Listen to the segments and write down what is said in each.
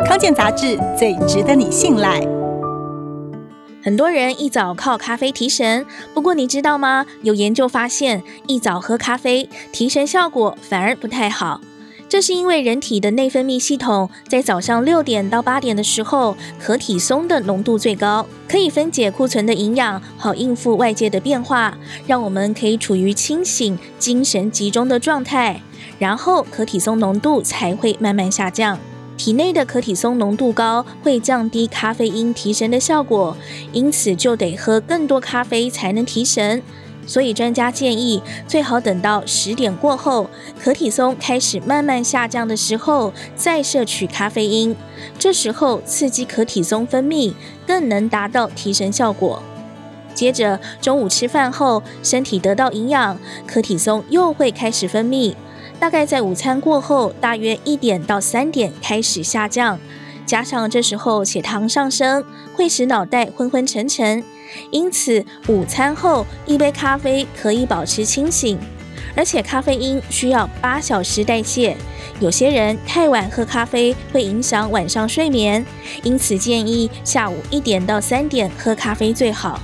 康健杂志最值得你信赖。很多人一早靠咖啡提神，不过你知道吗？有研究发现，一早喝咖啡提神效果反而不太好。这是因为人体的内分泌系统在早上六点到八点的时候，可体松的浓度最高，可以分解库存的营养，好应付外界的变化，让我们可以处于清醒、精神集中的状态。然后可体松浓度才会慢慢下降。体内的可体松浓度高，会降低咖啡因提神的效果，因此就得喝更多咖啡才能提神。所以专家建议，最好等到十点过后，可体松开始慢慢下降的时候，再摄取咖啡因。这时候刺激可体松分泌，更能达到提神效果。接着中午吃饭后，身体得到营养，可体松又会开始分泌。大概在午餐过后，大约一点到三点开始下降。加上这时候血糖上升，会使脑袋昏昏沉沉。因此，午餐后一杯咖啡可以保持清醒，而且咖啡因需要八小时代谢。有些人太晚喝咖啡会影响晚上睡眠，因此建议下午一点到三点喝咖啡最好。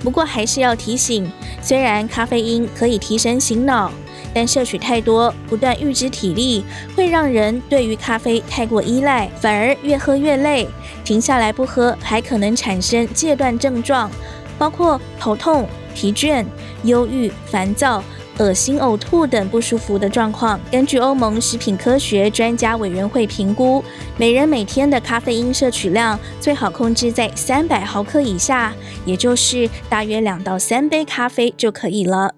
不过还是要提醒，虽然咖啡因可以提神醒脑，但摄取太多，不断预支体力，会让人对于咖啡太过依赖，反而越喝越累。停下来不喝，还可能产生戒断症状，包括头痛、疲倦、忧郁、烦躁、恶心、呕吐等不舒服的状况。根据欧盟食品科学专家委员会评估，每人每天的咖啡因摄取量最好控制在三百毫克以下，也就是大约两到三杯咖啡就可以了。